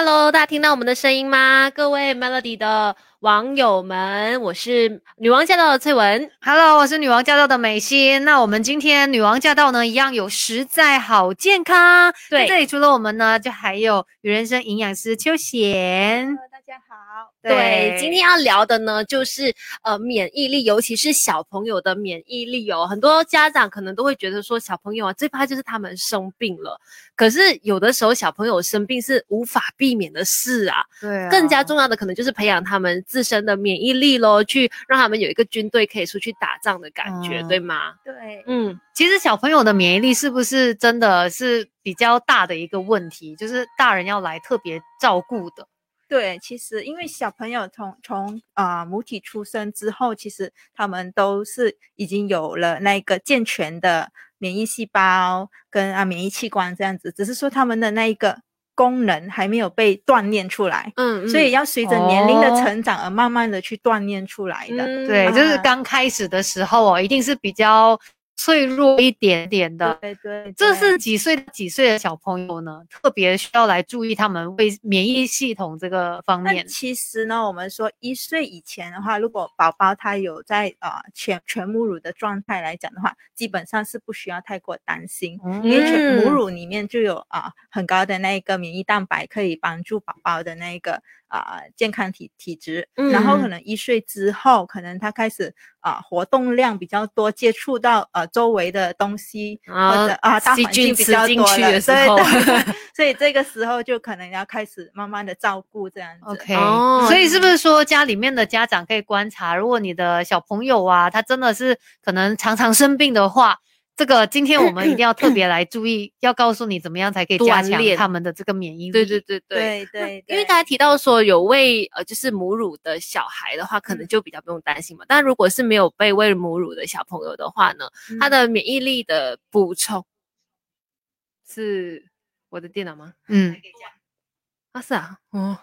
Hello，大家听到我们的声音吗？各位 Melody 的网友们，我是女王驾到的翠文。Hello，我是女王驾到的美心。那我们今天女王驾到呢，一样有实在好健康。对这里除了我们呢，就还有与人生营养师秋贤。大家好，对，今天要聊的呢，就是呃免疫力，尤其是小朋友的免疫力哦。很多家长可能都会觉得说，小朋友啊，最怕就是他们生病了。可是有的时候小朋友生病是无法避免的事啊。对啊更加重要的可能就是培养他们自身的免疫力咯，去让他们有一个军队可以出去打仗的感觉，嗯对吗？对，嗯，其实小朋友的免疫力是不是真的是比较大的一个问题？就是大人要来特别照顾的。对，其实因为小朋友从从啊、母体出生之后，其实他们都是已经有了那个健全的免疫细胞跟啊免疫器官这样子，只是说他们的那一个功能还没有被锻炼出来，嗯，所以要随着年龄的哦成长而慢慢的去锻炼出来的。嗯对，就是啊刚开始的时候哦，一定是比较脆弱一点点的。对对，这是几岁几岁的小朋友呢？特别需要来注意他们为免疫系统这个方面。其实呢，我们说一岁以前的话，如果宝宝他有在啊、全全母乳的状态来讲的话，基本上是不需要太过担心，因为全母嗯乳里面就有啊、很高的那个免疫蛋白，可以帮助宝宝的那个啊、健康体体质。然后可嗯能一岁之后，可能他开始啊、活动量比较多，接触到呃周围的东西啊或者啊大细环境菌比较多的时候对对所以这个时候就可能要开始慢慢的照顾这样子。OK，、哦所以是不是说家里面的家长可以观察，如果你的小朋友啊，他真的是可能常常生病的话，这个今天我们一定要特别 来注意，要告诉你怎么样才可以加强他们的这个免疫力。对对对对。对对，因为刚才提到说有喂呃就是母乳的小孩的话，可能就比较不用担心嘛。但如果是没有被喂母乳的小朋友的话呢，他嗯的免疫力的补充是我的电脑吗？嗯，啊，是啊，哦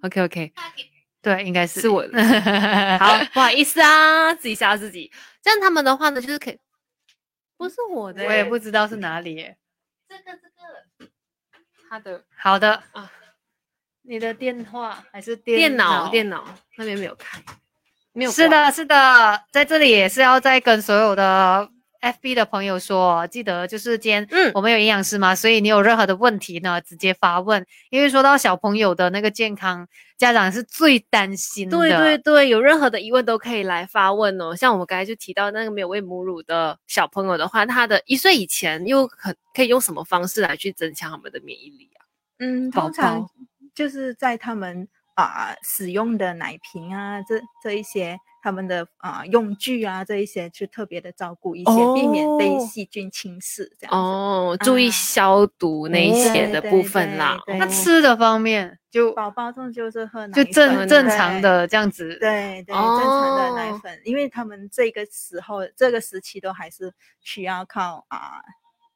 ，OK OK，对，应该是是我的。好，不好意思啊，自己吓自己。这样他们的话呢，就是可以，不是我的欸，我也不知道是哪里耶。这个这个，他的好的啊啊，你的电话还是电脑脑？电脑那边没有开，没有是，的，是的，在这里也是要再跟所有的 FB 的朋友说，记得就是今天，嗯我们有营养师嘛，所以你有任何的问题呢，直接发问，因为说到小朋友的那个健康，家长是最担心的。对对对，有任何的疑问都可以来发问哦。像我们刚才就提到那个没有喂母乳的小朋友的话，他的一岁以前又可可以用什么方式来去增强他们的免疫力啊？嗯，通常就是在他们啊、使用的奶瓶啊，这这一些他们的啊、用具啊，这一些就特别的照顾一些，避免被哦细菌侵蚀这样子。哦，注意啊消毒那一哦些的部分啦。那哦吃的方面就宝宝这种就是喝奶就正正常的这样子。对对，正常的奶哦粉，因为他们这个时候这个时期都还是需要靠啊、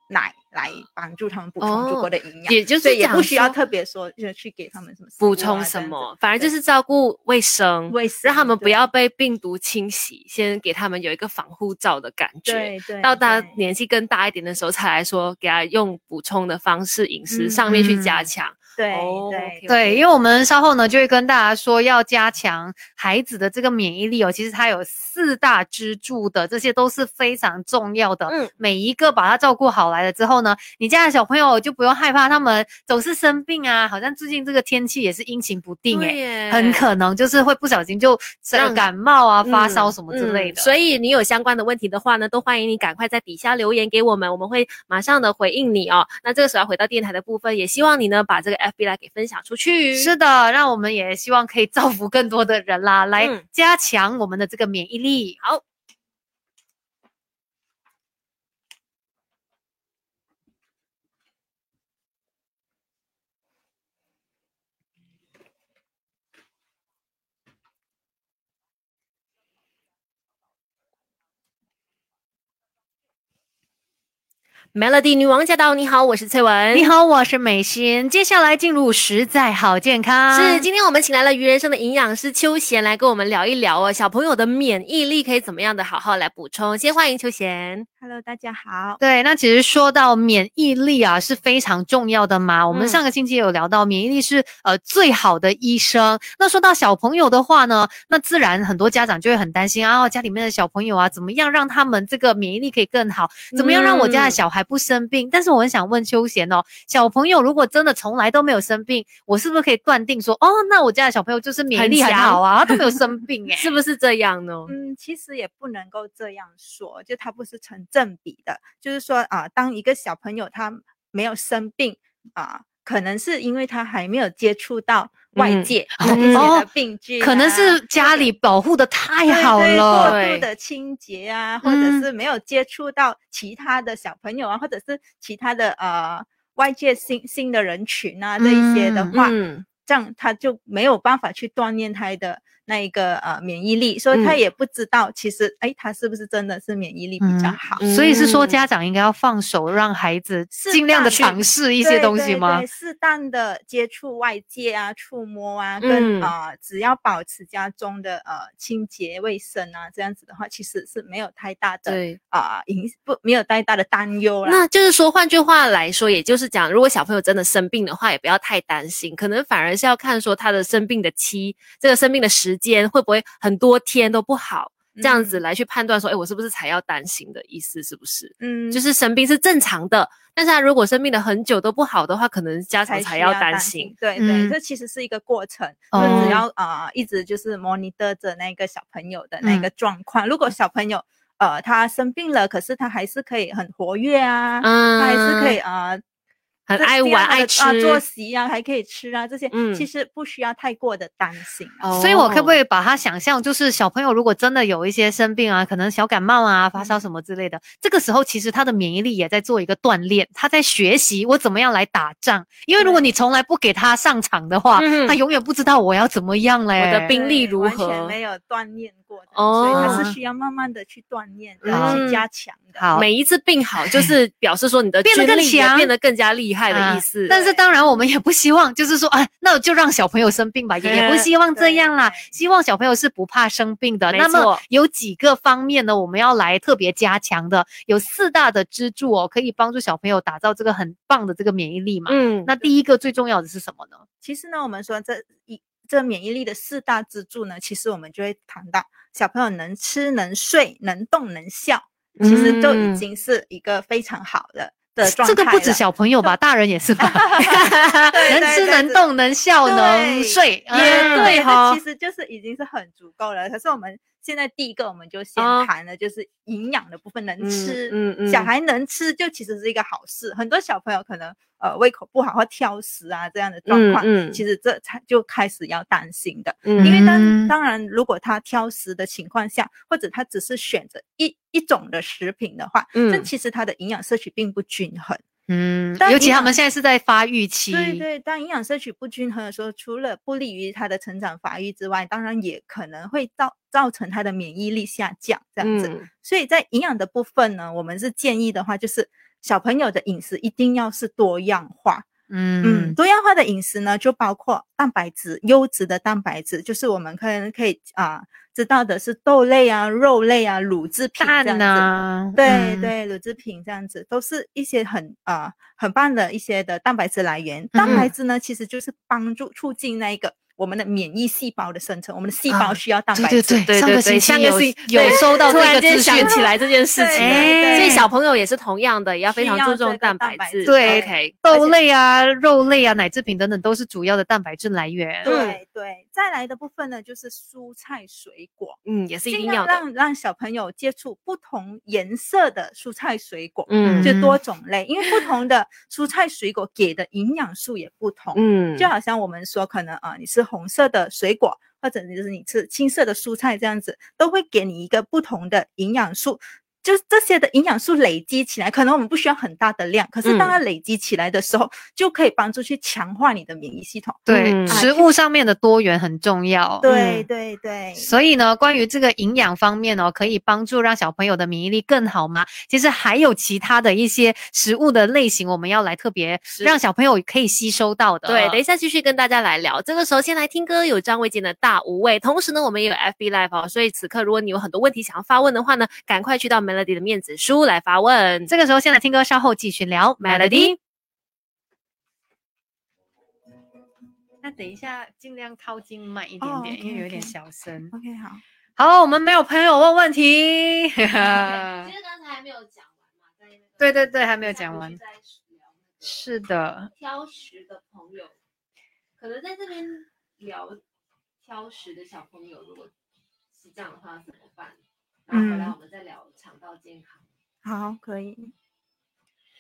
奶来帮助他们补充足哦够的营养，也就是也不需要特别说就去给他们什么补充什么，反而就是照顾卫生，卫让他们不要被病毒侵袭，先给他们有一个防护罩的感觉。对对，到他年纪更大一点的时候，才来说给他用补充的方式饮食嗯上面去加嗯强。对哦对对，因为我们稍后呢就会跟大家说，要加强孩子的这个免疫力哦。其实它有四大支柱的，这些都是非常重要的。嗯每一个把它照顾好来了之后呢，你家的小朋友就不用害怕他们总是生病啊。好像最近这个天气也是阴晴不定诶、很可能就是会不小心就生感冒啊、发嗯烧什么之类的。嗯所以你有相关的问题的话呢，都欢迎你赶快在底下留言给我们，我们会马上的回应你哦。那这个时候要回到电台的部分，也希望你呢把这个 FB 来给分享出去。是的，让我们也希望可以造福更多的人啦，来嗯加强我们的这个免疫力。好。Melody 女王驾到！你好，我是翠文。你好，我是美心。接下来进入实在好健康。是，今天我们请来了鱼人生的营养师邱贤来跟我们聊一聊哦，小朋友的免疫力可以怎么样的好好来补充。先欢迎邱贤。Hello，大家好。对，那其实说到免疫力啊是非常重要的嘛。我们嗯上个星期有聊到，免疫力是呃最好的医生。那说到小朋友的话呢，那自然很多家长就会很担心啊，家里面的小朋友啊，怎么样让他们这个免疫力可以更好？怎么样让我家的嗯小孩不生病？但是我很想问秋贤哦，小朋友如果真的从来都没有生病，我是不是可以断定说，哦，那我家的小朋友就是免疫力好啊，他都没有生病哎、是不是这样呢？嗯，其实也不能够这样说，就它不是成正比的。就是说啊、当一个小朋友他没有生病啊、可能是因为他还没有接触到外嗯。界哦的一些哦的病菌啊、可能是家里保护的太好了。过度的清洁啊，或者嗯是没有接触到其他的小朋友啊，或者是其他的呃外界新新的人群啊，这一些的嗯话，嗯，这样他就没有办法去锻炼他的那一个呃免疫力，所以他嗯也不知道其实哎他是不是真的是免疫力比较嗯好。嗯所以是说，家长应该要放手，让孩子尽量的尝试一一些东西吗对？适当的接触外界啊，触摸啊，跟嗯啊、呃只要保持家中的呃清洁卫生啊，这样子的话，其实是没有太大的对。啊影、不没有太大的担忧啦。那就是说，换句话来说，也就是讲，如果小朋友真的生病的话，也不要太担心，可能反而是要看说他的生病的期，这个生病的时间会不会很多天都不好，这样子嗯来去判断说，哎，我是不是才要担心的意思，是不是？嗯，就是生病是正常的，但是他如果生病的很久都不好的话，可能家长才要担担心。。对对，嗯这其实是一个过程，只要啊、呃一直就是 monitor 着那个小朋友的那嗯个状况。如果小朋友呃他生病了，可是他还是可以很活跃啊，嗯他还是可以啊。很爱玩爱吃啊，作息啊，还可以吃啊，这些、嗯其实不需要太过的担心啊。哦所以我可不可以把它想象，就是小朋友如果真的有一些生病啊，可能小感冒啊、发嗯烧什么之类的，这个时候其实他的免疫力也在做一个锻炼，他在学习我怎么样来打仗。因为如果你从来不给他上场的话，嗯他永远不知道我要怎么样嘞。我的兵力如何全没有锻炼过的，哦所以它是需要慢慢的去锻炼然后去加强的。好每一次病好，就是 表示说你的变得更强变得更加厉害的啊意思。但是当然，我们也不希望，就是说，啊，那就让小朋友生病吧，也也不希望这样啦。希望小朋友是不怕生病的。没那么错有几个方面呢，我们要来特别加强的，有四大的支柱哦，可以帮助小朋友打造这个很棒的这个免疫力嘛。嗯，那第一个最重要的是什么呢？其实呢，我们说这一这免疫力的四大支柱呢，其实我们就会谈到小朋友能吃、能睡、能动、能笑，其实就嗯已经是一个非常好的的状态这个不止小朋友吧，大人也是吧，对能吃、能动、能笑、能睡，也嗯对哈哈，其实就是已经是很足够了。可是我们现在第一个，我们就先哦谈的就是营养的部分，能嗯吃。嗯嗯小孩能吃，就其实是一个好事。很多小朋友可能呃胃口不好或挑食啊这样的状况，嗯嗯其实这才就开始要担心的。嗯因为当嗯当然，如果他挑食的情况下，或者他只是选择一一种的食品的话，这嗯其实他的营养摄取并不均衡。嗯，但尤其他们现在是在发育期，对对，当营养摄取不均衡的时候，除了不利于他的成长发育之外，当然也可能会造造成他的免疫力下降这样子。嗯所以在营养的部分呢，我们是建议的话，就是小朋友的饮食一定要是多样化。嗯，嗯多样化的饮食呢，就包括蛋白质，优质的蛋白质，就是我们可能可以啊、知道的是豆类啊、肉类啊、乳制品这样蛋子。呐，对嗯对，乳制品这样子都是一些很啊、很棒的一些的蛋白质来源。嗯蛋白质呢，其实就是帮助促进那一个我们的免疫细胞的生成。我们的细啊胞需要蛋白质。对对对，上对对对个星期有有收到这突然间个资讯，想起来这件事情所以小朋友也是同样的，也要非常注重蛋白质。对，OK，豆类啊、肉类啊、奶制品等等都是主要的蛋白质来源。对对，再来的部分呢，就是蔬菜水果。嗯，也是一定要让让小朋友接触不同颜色的蔬菜水果，嗯就多种类，因为不同的蔬菜水果给的营养素也不同。嗯，就好像我们说，可能啊、你吃红色的水果，或者就是你吃青色的蔬菜这样子，都会给你一个不同的营养素。就是这些的营养素累积起来，可能我们不需要很大的量，可是当嗯它累积起来的时候，就可以帮助去强化你的免疫系统。对，嗯食物上面的多元很重要。对嗯对对，所以呢，关于这个营养方面哦，可以帮助让小朋友的免疫力更好吗？其实还有其他的一些食物的类型，我们要来特别让小朋友可以吸收到的。对，等一下继续跟大家来聊。这个时候先来听歌，有张卫健的《大无畏》。同时呢，我们也有 FB Live 哦，所以此刻如果你有很多问题想要发问的话呢，赶快去到 Melody 的面子书来发问。这个时候先来听歌，稍后继续聊 Melody。那等一下尽量靠近慢一点哦点，因为有一点小声。OK 好。好，我们没有朋友问问题。其实刚才还没有讲完嘛，在那个对对对还没有讲完是的，挑食的朋友，可能在这边聊挑食的小朋友，如果是这样的话怎么办？然后回来嗯我们再聊肠道健康。好，可以。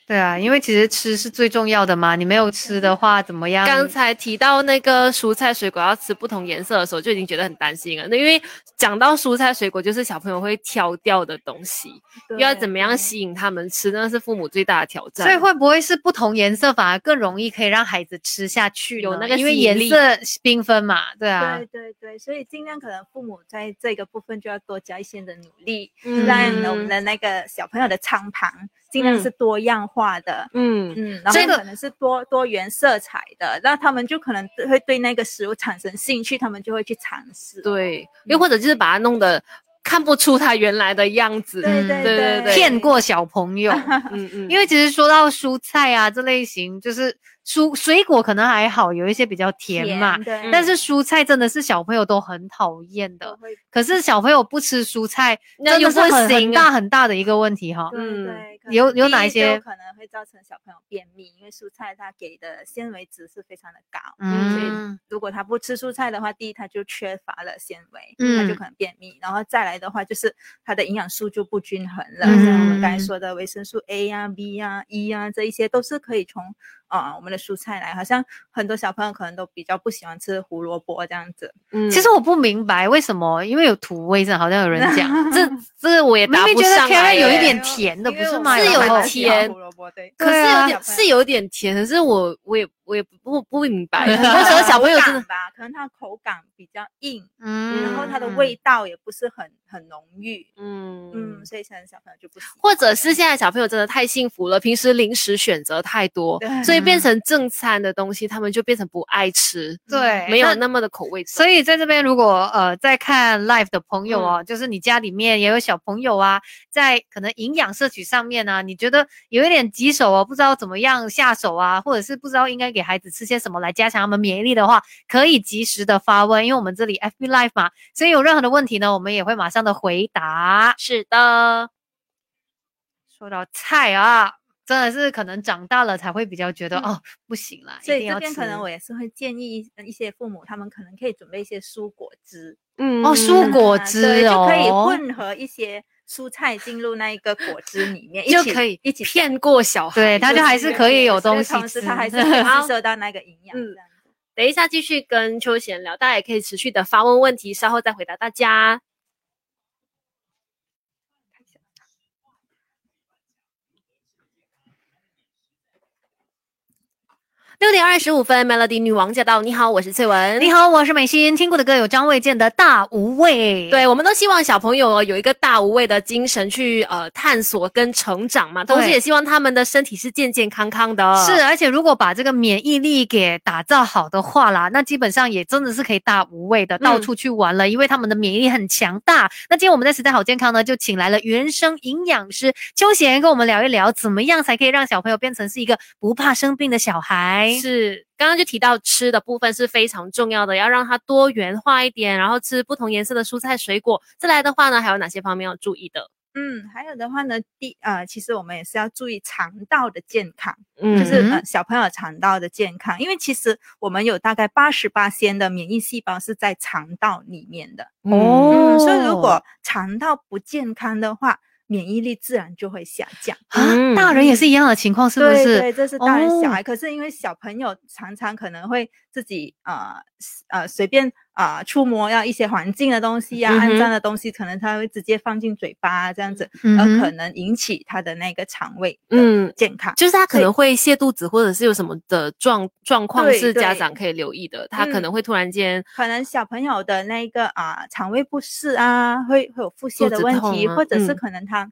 对啊，因为其实吃是最重要的嘛，你没有吃的话怎么样？刚才提到那个蔬菜水果要吃不同颜色的时候，就已经觉得很担心了。那因为讲到蔬菜水果，就是小朋友会挑掉的东西，又要怎么样吸引他们吃，那是父母最大的挑战。所以会不会是不同颜色反而更容易可以让孩子吃下去？有那个因为颜色缤纷嘛，对啊对，对对，所以尽量可能父母在这个部分就要多加一些的努力，嗯让我们的那个小朋友的餐盘尽量是多样化的。嗯嗯，然这可能是多多元色彩的，那他们就可能会对那个食物产生兴趣，他们就会去尝试。对，又或者就是把它弄得看不出它原来的样子。对嗯对对对对骗过小朋友。嗯嗯，因为其实说到蔬菜啊这类型，就是蔬水果可能还好，有一些比较甜嘛。对，但是蔬菜真的是小朋友都很讨厌的，可是小朋友不吃蔬菜，那又不真的是很大很大的一个问题哈。嗯对，有有哪一些可能会造成小朋友便秘？因为蔬菜它给的纤维值是非常的高，嗯所以嗯，如果他不吃蔬菜的话，第一他就缺乏了纤维，嗯他就可能便秘，然后再来的话就是他的营养素就不均衡了，嗯像我们刚才说的维生素 A 呀、B 呀、E 呀这一些都是可以从啊、我们的蔬菜来，好像很多小朋友可能都比较不喜欢吃胡萝卜这样子，嗯。其实我不明白为什么，因为有土味症，好像有人讲，这 这个我也答明明觉得不上 Karen 来耶有一点甜的，不是吗？是有甜胡萝卜对，可是有点是有点甜，可是我我也我也不不不明白，嗯很多时候小朋友真的吧，可能它口感比较硬，嗯然后它的味道也不是很很浓郁，嗯嗯，所以现在小朋友就不喜欢。或者是现在小朋友真的太幸福了，平时零食选择太多，对所以变成正餐的东西，他们就变成不爱吃，对，没有那那么的口味。所以在这边，如果呃在看 live 的朋友嗯哦，就是你家里面也有小朋友啊，在可能营养摄取上面呢、你觉得有一点棘手哦，不知道怎么样下手啊，或者是不知道应该给孩子吃些什么来加强他们免疫力的话，可以及时的发问，因为我们这里 FB live 嘛，所以有任何的问题呢，我们也会马上的回答。是的，说到菜啊，真的是可能长大了才会比较觉得、嗯。哦不行啦，所以这边可能我也是会建议一一些父母，他们可能可以准备一些蔬果汁，嗯。哦蔬果啊汁对，就可以哦。混合一些蔬菜进入那一个果汁里面，就可以一起骗过小孩。对他就还是可以有东西同时吃他还是可以好吸收到那个营养。等一下继续跟秋贤聊，大家也可以持续的发问问题，稍后再回答大家。六点二十五分，Melody 女王驾到！你好，我是翠文。你好，我是美心，听过的歌有张卫健的《大无畏》。对，我们都希望小朋友哦有一个大无畏的精神去呃探索跟成长嘛，同时也希望他们的身体是健健康康的。是，而且如果把这个免疫力给打造好的话啦，那基本上也真的是可以大无畏的到处去玩了，因为他们的免疫力很强大。那今天我们在时代好健康呢，就请来了原生营养师邱贤跟我们聊一聊，怎么样才可以让小朋友变成是一个不怕生病的小孩。是，刚刚就提到吃的部分是非常重要的，要让它多元化一点，然后吃不同颜色的蔬菜水果。再来的话呢，还有哪些方面要注意的？嗯，还有的话呢，第呃，其实我们也是要注意肠道的健康，嗯就是呃小朋友肠道的健康，因为其实我们有大概八十八先的免疫细胞是在肠道里面的。哦嗯，所以如果肠道不健康的话，免疫力自然就会下降。啊，嗯大人也是一样的情况，是不是？对对，这是大人小哦孩。可是因为小朋友常常可能会自己呃呃随便啊、触摸要一些环境的东西呀、肮脏的东西，可能他会直接放进嘴巴啊，这样子，嗯而可能引起他的那个肠胃嗯健康。就是他可能会泻肚子，或者是有什么的状状况是家长可以留意的。他可嗯能会突然间，可能小朋友的那个啊、肠胃不适啊，会会有腹泻的问题，啊或者是嗯可能他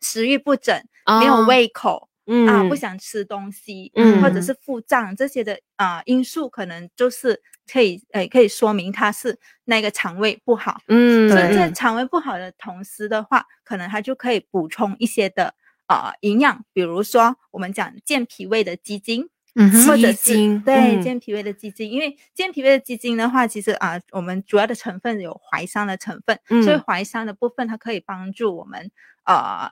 食欲不振，没有哦，胃口。嗯啊，不想吃东西，嗯或者是腹胀这些的啊、因素，可能就是可以诶、可以说明他是那个肠胃不好。嗯，所以对。在肠胃不好的同时的话，可能他就可以补充一些的啊、营养，比如说我们讲健脾胃的鸡精，嗯或者是鸡精对嗯。健脾胃的鸡精，因为健脾胃的鸡精的话，其实啊、我们主要的成分有淮山的成分，所以嗯。淮山的部分它可以帮助我们呃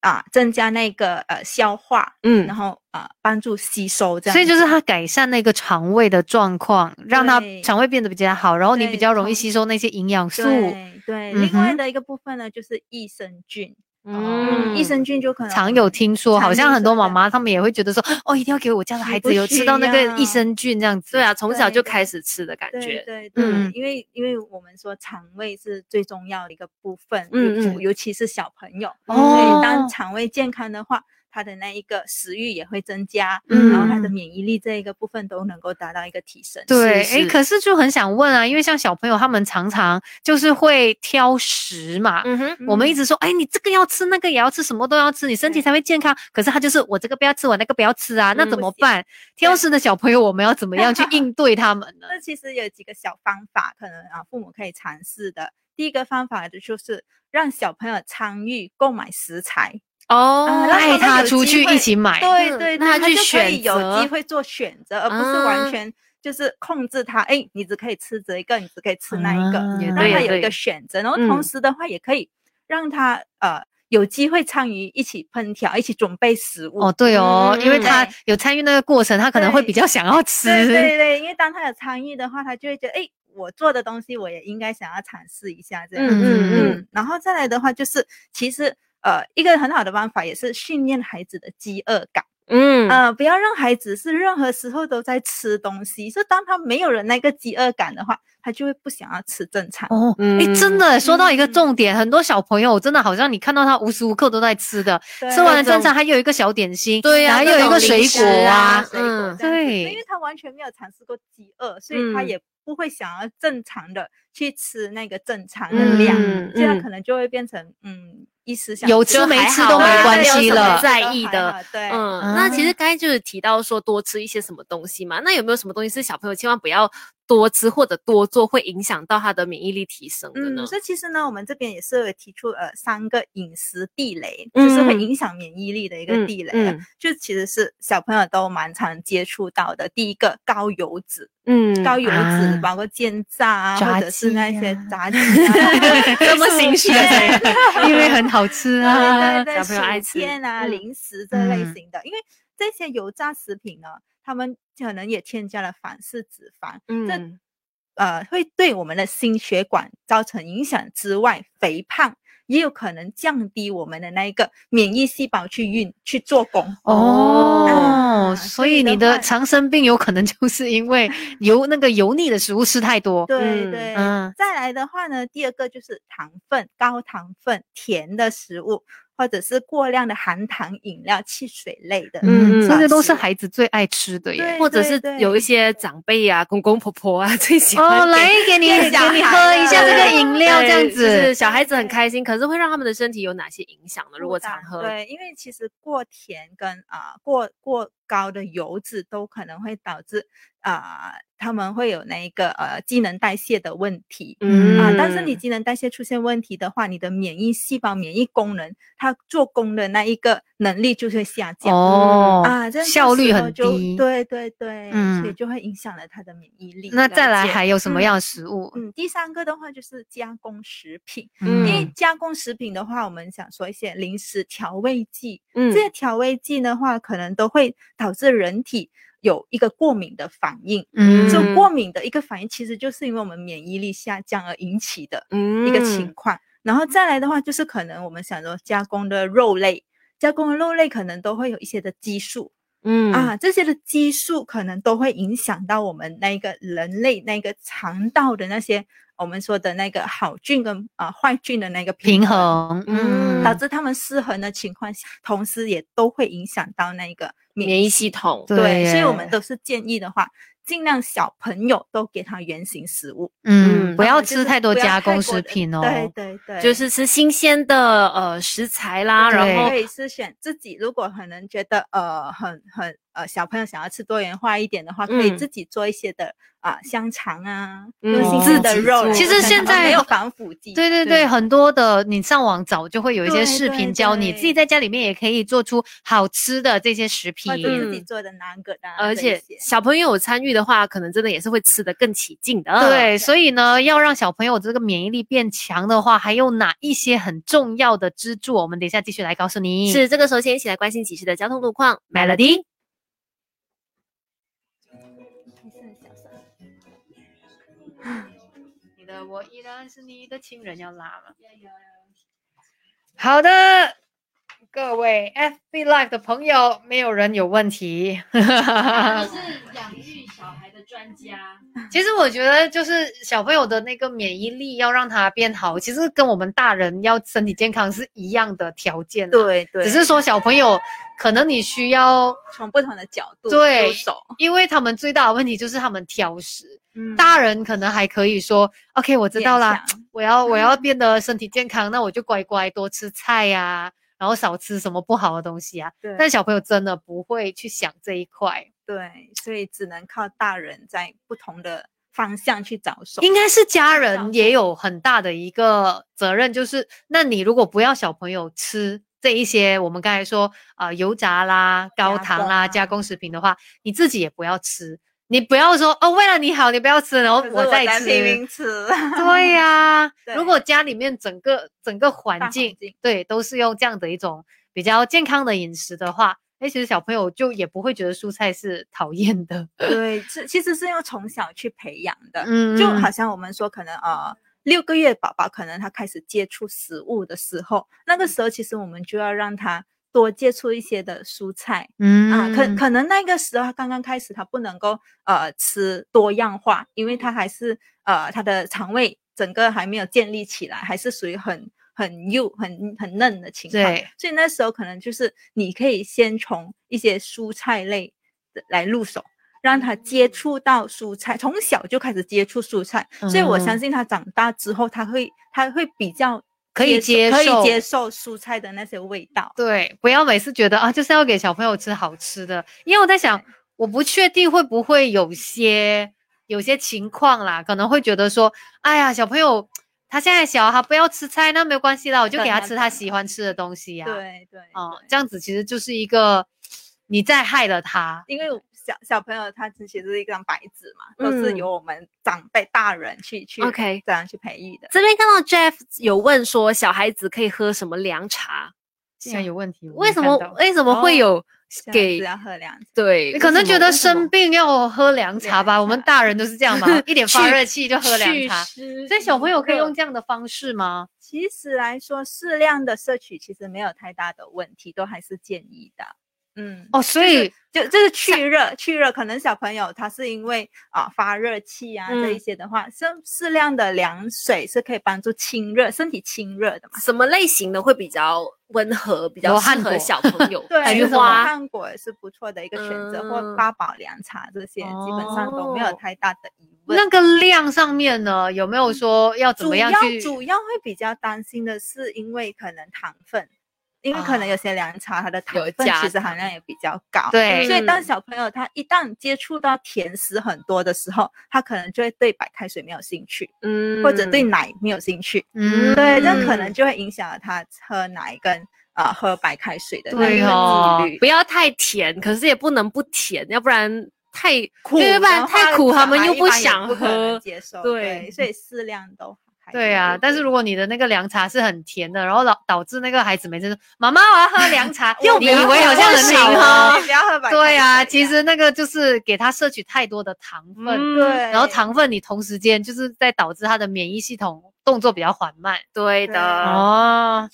啊增加那个呃消化，嗯。然后啊、帮助吸收这样，所以就是它改善那个肠胃的状况，让它肠胃变得比较好，然后你比较容易吸收那些营养素。对对，嗯另外的一个部分呢就是益生菌，嗯益生菌就可能常有听说，好像很多妈妈她们也会觉得说，哦，一定要给我家的孩子有吃到那个益生菌这样子。对啊，从小就开始吃的感对觉。对对，嗯因为因为我们说肠胃是最重要的一个部分，嗯嗯尤尤其是小朋友，哦所以当肠胃健康的话，他的那一个食欲也会增加，嗯然后他的免疫力这一个部分都能够达到一个提升。对，诶，是是可是就很想问啊，因为像小朋友他们常常就是会挑食嘛。嗯哼，我们一直说，哎，你这个要吃，那个也要吃，什么都要吃，你身体才会健康。可是他就是我这个不要吃，我那个不要吃啊，那嗯怎么办？挑食的小朋友，我们要怎么样去应对他们呢？那其实有几个小方法，可能啊父母可以尝试的。第一个方法的就是让小朋友参与购买食材，哦啊，带让他出去一起买。嗯对对，那他就可选以有机会做选择，而不是啊完全就是控制他。哎，你只可以吃这一个，你只可以吃那一个，让他有一个选择。然后嗯同时的话，也可以让他呃有机会参与一起烹调、一起准备食物。哦，对哦，因为嗯他有参与那个过程，他可能会比较想要吃。对对对，因为当他有参与的话，他就会觉得，哎，我做的东西我也应该想要尝试一下这样。嗯嗯嗯嗯，然后再来的话，就是其实呃一个很好的方法也是训练孩子的饥饿感。嗯呃，不要让孩子是任何时候都在吃东西，是当他没有了那个饥饿感的话，他就会不想要吃正餐。哦，哎、嗯真的说到一个嗯重点，很多小朋友真的好像你看到他无时无刻都在吃的，吃完了正餐还有一个小点心，对呀然后又有一个水果啊啊，水果嗯对因为他完全没有尝试过饥饿，所以他嗯也不会想要正常的去吃那个正常的量，嗯这样嗯可能就会变成嗯一时想有吃吃没吃都没关啊没有什么系了。在意的。对，嗯，啊那其实刚才就是提到说多吃一些什么东西嘛，那有没有什么东西是小朋友千万不要多吃或者多做，会影响到他的免疫力提升的呢嗯，？所以其实呢，我们这边也是有提出呃三个饮食地雷，就是会嗯影响免疫力的一个嗯地雷就其实是小朋友都蛮常接触到的。第一个高油脂，嗯高油脂、啊包括煎炸啊，炸或者是那些啊炸鸡啊，这么心虚对因为很好吃啊。对对对，小朋友爱吃薯片啊、嗯零食这类嗯型的，因为这些油炸食品呢，他们可能也添加了反式脂肪，这嗯呃会对我们的心血管造成影响之外，肥胖也有可能降低我们的那一个免疫细胞去运去做工。哦，啊所所以你的话常生病有可能就是因为 油那个油腻的食物吃太多。对嗯对，嗯再来的话呢，第二个就是糖分、高糖分、甜的食物，或者是过量的含糖饮料、汽水类的，嗯嗯，这些都是是孩子最爱吃的耶。或者是有一些长辈啊、公公婆婆啊 最喜欢哦，来给你 给你喝一下这个饮料，这样子就是子。小孩子很开心，可是会让他们的身体有哪些影响呢？如果常喝，对，因为其实过甜跟啊、过过高的油脂都可能会导致啊、他们会有那一个呃机能代谢的问题。嗯啊，但是你机能代谢出现问题的话，你的免疫细胞、免疫功能，它做工的那一个能力就会下降。哦，啊，这样效率很低。对对对，嗯所以嗯就会影响了它的免疫力。那再来还有什么嗯样的食物？嗯，第三个的话就是加工食品，嗯因为加工食品的话，我们想说一些零食调味剂，嗯这些调味剂的话，可能都会导致人体有一个过敏的反应。嗯。这过敏的一个反应，其实就是因为我们免疫力下降而引起的嗯。一个情况。然后再来的话，就是可能我们想说加工的肉类，加工的肉类可能都会有一些的激素。嗯。啊，这些的激素可能都会影响到我们那个人类那个肠道的那些我们说的那个好菌跟啊、坏菌的那个平衡，衡，嗯。嗯，导致它们失衡的情况下，同时也都会影响到那个免疫系统。对对，所以我们都是建议的话，尽量小朋友都给他原形食物，嗯，嗯不要吃太多加工食品哦。对对对，就是吃新鲜的呃食材啦，然后可以是选自己，如果可能觉得呃很很呃小朋友想要吃多元化一点的话，可以嗯。自己做一些的啊、香肠啊，自己的肉其实现在没有防腐剂，对对对，很多的你上网找就会有一些视频教你，自己在家里面也可以做出好吃的这些食品。自己嗯。做的南葛的啊，而且小朋友有参与的话，可能真的也是会吃得更起劲的。对，所以呢，要让小朋友这个免疫力变强的话，还有哪一些很重要的支柱？我们等一下继续来告诉你。是这个时候先一起来关心几时的交通路况。Melody。你的我依然是你的情人，要拉吗？好的，各位 FB Live 的朋友，没有人有问题。是 养育小孩的专家。其实我觉得，就是小朋友的那个免疫力要让他变好，其实跟我们大人要身体健康是一样的条件啊。对对，只是说小朋友可能你需要，从不同的角度对入手，因为他们最大的问题就是他们挑食。嗯大人可能还可以说，OK，我知道啦，我要我要变得身体健康，那我就乖乖多吃菜呀、然后少吃什么不好的东西啊。对但小朋友真的不会去想这一块，对，所以只能靠大人在不同的方向去找手。应该是家人也有很大的一个责任，就是那你如果不要小朋友吃这一些我们刚才说啊、呃油炸啦、高糖啦、加工食品的话，你自己也不要吃。你不要说哦，为了你好，你不要吃，然后我再吃。在拼命吃，对呀、对如果家里面整个整个环境对都是用这样的一种比较健康的饮食的话，哎，其实小朋友就也不会觉得蔬菜是讨厌的。对，是其实是要从小去培养的。嗯就好像我们说，可能呃六个月宝宝可能他开始接触食物的时候，那个时候其实我们就要让他多接触一些的蔬菜。嗯啊，可可能那个时候刚刚开始，他不能够呃吃多样化，因为他还是呃他的肠胃整个还没有建立起来，还是属于很很幼、很很嫩的情况。对，所以那时候可能就是你可以先从一些蔬菜类的来入手。让他接触到蔬菜，从小就开始接触蔬菜，所以我相嗯信他长大之后，他会他会比较可以接受可以受接受蔬菜的那些味道。对，不要每次觉得啊，就是要给小朋友吃好吃的，因为我在想，我不确定会不会有些有些情况啦，可能会觉得说，哎呀，小朋友他现在小，他不要吃菜，那没有关系啦，我就给他吃他喜欢吃的东西呀、对对，哦、对这样子其实就是一个你在害了他。因为小小朋友他其实是一张白纸嘛，都是嗯由我们长辈大人去去 OK 这样去培育的。这边看到 Jeff 有问说，小孩子可以喝什么凉茶？竟然有问题，吗为什么为什么会哦有给子要喝凉茶，对？你可能觉得生病要喝凉茶吧？凉我们大人都是这样嘛，一点发热气就喝凉茶。所以小朋友可以用这样的方式吗？其实来说适量的摄取其实没有太大的问题，都还是建议的。嗯，哦，所以就就是去热，去热，可能小朋友他是因为啊、发热气啊、这一嗯些的话，适适量的凉水是可以帮助清热，身体清热的嘛。什么类型的会比较温和，比较适合小朋友？对，菊花，汉果也是不错的一个选择，或嗯八宝凉茶这些，基本上都没有哦太大的疑问。那个量上面呢，有没有说要怎主要么样去？主要会比较担心的是，因为可能糖分，因为可能有些凉茶它的糖分其实含量也比较高。对所以当嗯小朋友他一旦接触到甜食很多的时候，他可能就会对白开水没有兴趣，嗯或者对奶没有兴趣。嗯对，这可能嗯就会影响了他喝奶跟啊、呃喝白开水的那对个哦几率。不要太甜，可是也不能不甜，要不然太苦因为不然太苦他们又不可能喝。接受。对所以适量都还对啊，但是如如果你的那个凉茶是很甜的，然后导导致那个孩子每次说妈妈我要喝凉茶，你以为好像很行好哦哦？不要喝白。对啊，其实那个就是给他摄取太多的糖分，嗯对，然后糖分你同时间就是在导致他的免疫系统动作比较缓慢。对对的，哦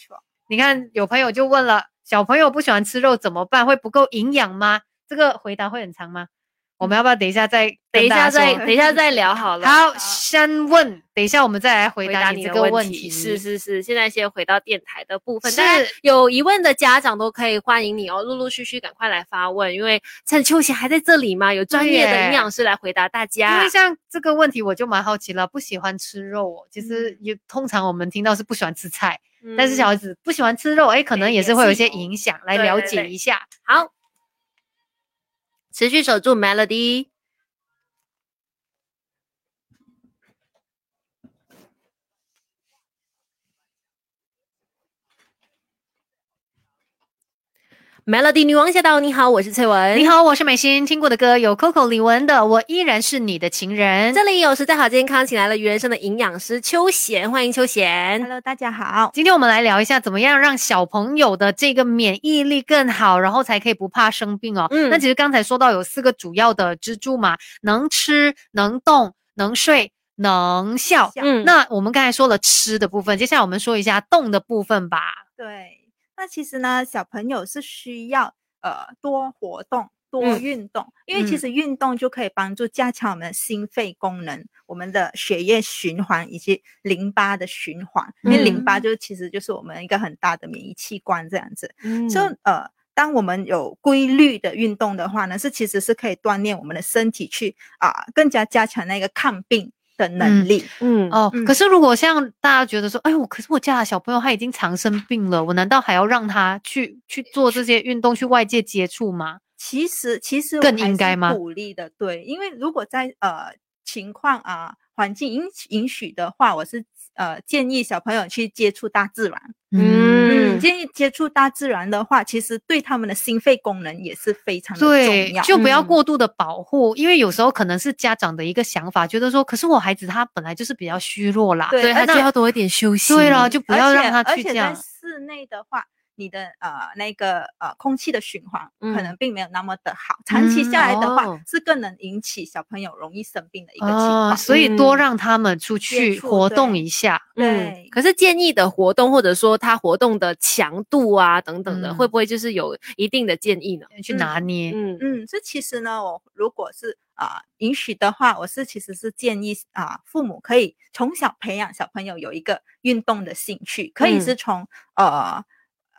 你看有朋友就问了，小朋友不喜欢吃肉怎么办？会不够营养吗？这个回答会很长吗？我们要不要等一下再等一下再等一下再聊好了。好，先问，等一下我们再来回回答你这个问题。是是是，现在先回到电台的部分，是当然有疑问的家长都可以欢迎你哦，陆陆续续赶快来发问，因为趁秋贤还在这里嘛，有专业的营养师来回答大家因为。像这个问题，我就蛮好奇了，不喜欢吃肉哦。其实也通常我们听到是不喜欢吃菜，但是嗯小孩子不喜欢吃肉，哎，可能也是会有一些影响，来了解一下。好，持续守住 Melody。Melody 女王驾到！你好，我是翠文。你好，我是美心，听过的歌有 Coco 李玟的《我依然是你的情人》。这里有实在好健康，请来了鱼人生的营养师秋贤，欢迎秋贤。Hello，大家好。今天我们来聊一下，怎么样让小朋友的这个免疫力更好，然后才可以不怕生病哦。嗯那其实刚才说到有四个主要的支柱嘛，能吃、能动、能睡、能笑。嗯那我们刚才说了吃的部分，接下来我们说一下动的部分吧。对，那其实呢，小朋友是需要呃多活动、多嗯运动，因为其嗯实运动就可以帮助加强我们的心肺功能、我们的血液循环以及淋巴的循环。因为淋巴嗯就其实就是我们一个很大的免疫器官这样子。嗯所以呃，当我们有规律的运动的话呢，是其实是可以锻炼我们的身体去啊、更加加强那个抗病的能力。嗯哦，嗯可是如果像大家觉得说，哎，呦可是我家的小朋友他已经常生病了，我难道还要让他去去做这些运动，去外界接触吗？其实其实更应该吗鼓励的，对，因为如果在呃情况啊、环境允允许的话，我是呃建议小朋友去接触大自然。嗯嗯，建议接触大自然的话，其实对他们的心肺功能也是非常的重对要。，就不要嗯过度的保护，因为有时候可能是家长的一个想法，觉得说，可是我孩子他本来就是比较虚弱啦，对他就要多一点休息。对了，就不要让他而且在去这样。室内的话，你的呃那个呃空气的循环可嗯。能并没有那么的好，长期下来的话、哦。是更能引起小朋友容易生病的一个情哦，况。所以多嗯。让他们出去活动一下。嗯对，可是建议的活动或者说他活动的强度啊等等的，嗯会不会就是有一定的建议呢？去拿捏，嗯。嗯，这其实呢，我如果是啊、允许的话，我是其实是建议啊、父母可以从小培养小朋友有一个运动的兴趣，可以嗯。是从、呃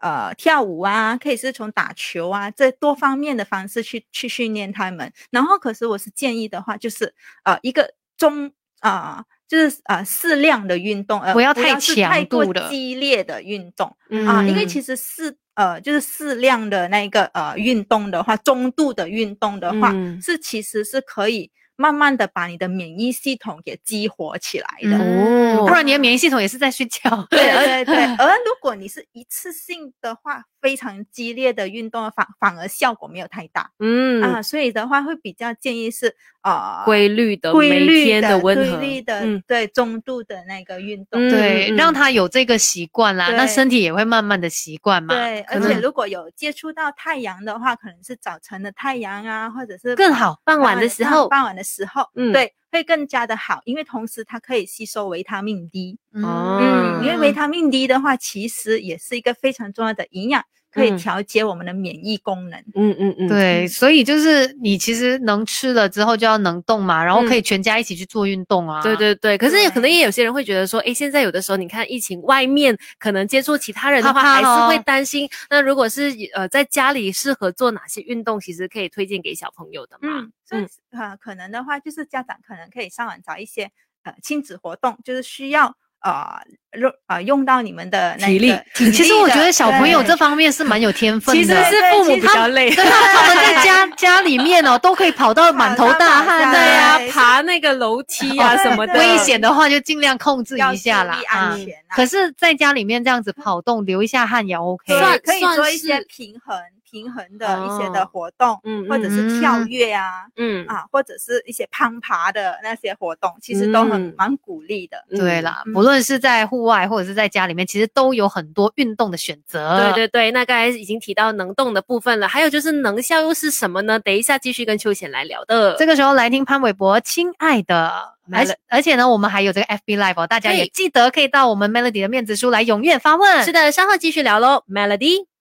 呃跳舞啊，可以是从打球啊，这多方面的方式去去训练他们。然后，可是我是建议的话，就是呃一个中啊。就是呃适量的运动，呃不要太是太过强度的激烈的运动，嗯啊，因为其实适呃就是适量的那个呃运动的话，中度的运动的话，嗯是其实是可以慢慢的把你的免疫系统给激活起来的。嗯哦不然你的免疫系统也是在睡觉。对对对，而如果你是一次性的话，非常激烈的运动反反而效果没有太大、嗯啊，所以的话会比较建议是啊、呃规律的规律天的温和，规律的、嗯对中度的那个运动。嗯对，让他有这个习惯啦，那身体也会慢慢的习惯嘛。对，而且如果有接触到太阳的话，可能是早晨的太阳啊，或者是更好傍晚的时候傍晚的时候，嗯。对，会更加的好，因为同时它可以吸收维他命 D。哦嗯，因为维他命 D 的话，其实也是一个非常重要的营养，可以嗯调节我们的免疫功能。嗯嗯嗯，对，所以就是你其实能吃了之后就要能动嘛，然后可嗯以全家一起去做运动啊。对对对，可是也可能也有些人会觉得说，哎，现在有的时候你看疫情，外面可能接触其他人的话，怕怕还是会哦担心。那如果是呃在家里适合做哪些运动，其实可以推荐给小朋友的嘛？嗯，所以呃，可能的话，就是家长可能可以上网找一些呃亲子活动，就是需要呃用啊用到你们的那体力其实我觉得小朋友这方面是蛮有天分的。其实是父母比较累。他们在家 家里面哦，都可以跑到满头大汗的呀、对爬那个楼梯啊什么的，危险的话就尽量控制一下啦啊安。全啊。可是在家里面这样子跑动，流一下汗也 OK。算可以算做一些是平衡平衡的一些的哦活动，嗯或者是跳嗯跃啊。嗯啊，或者是一些攀爬的那些活动，其实都很嗯蛮鼓励的。对啦，嗯不论是在户外或者是在家里面，其实都有很多运动的选择。对对对，那刚才已经提到能动的部分了，还有就是能效又是什么呢？等一下继续跟秋贤来聊的。这个时候来听潘玮柏《亲爱的》，而且而且呢，我们还有这个 FB Live，、哦、大家也对记得可以到我们 Melody 的面子书来踊跃发问。是的，稍后继续聊喽，Melody。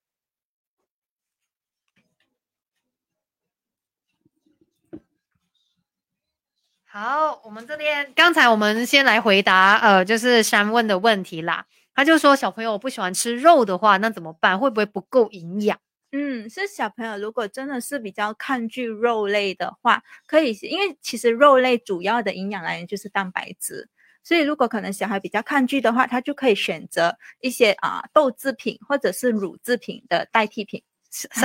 好，我们这边刚才我们先来回答，呃，就是山问的问题啦。他就说小朋友不喜欢吃肉的话，那怎么办？会不会不够营养？嗯，是小朋友如果真的是比较抗拒肉类的话，可以，因为其实肉类主要的营养来源就是蛋白质，所以如果可能小孩比较抗拒的话，他就可以选择一些啊豆制品或者是乳制品的代替品，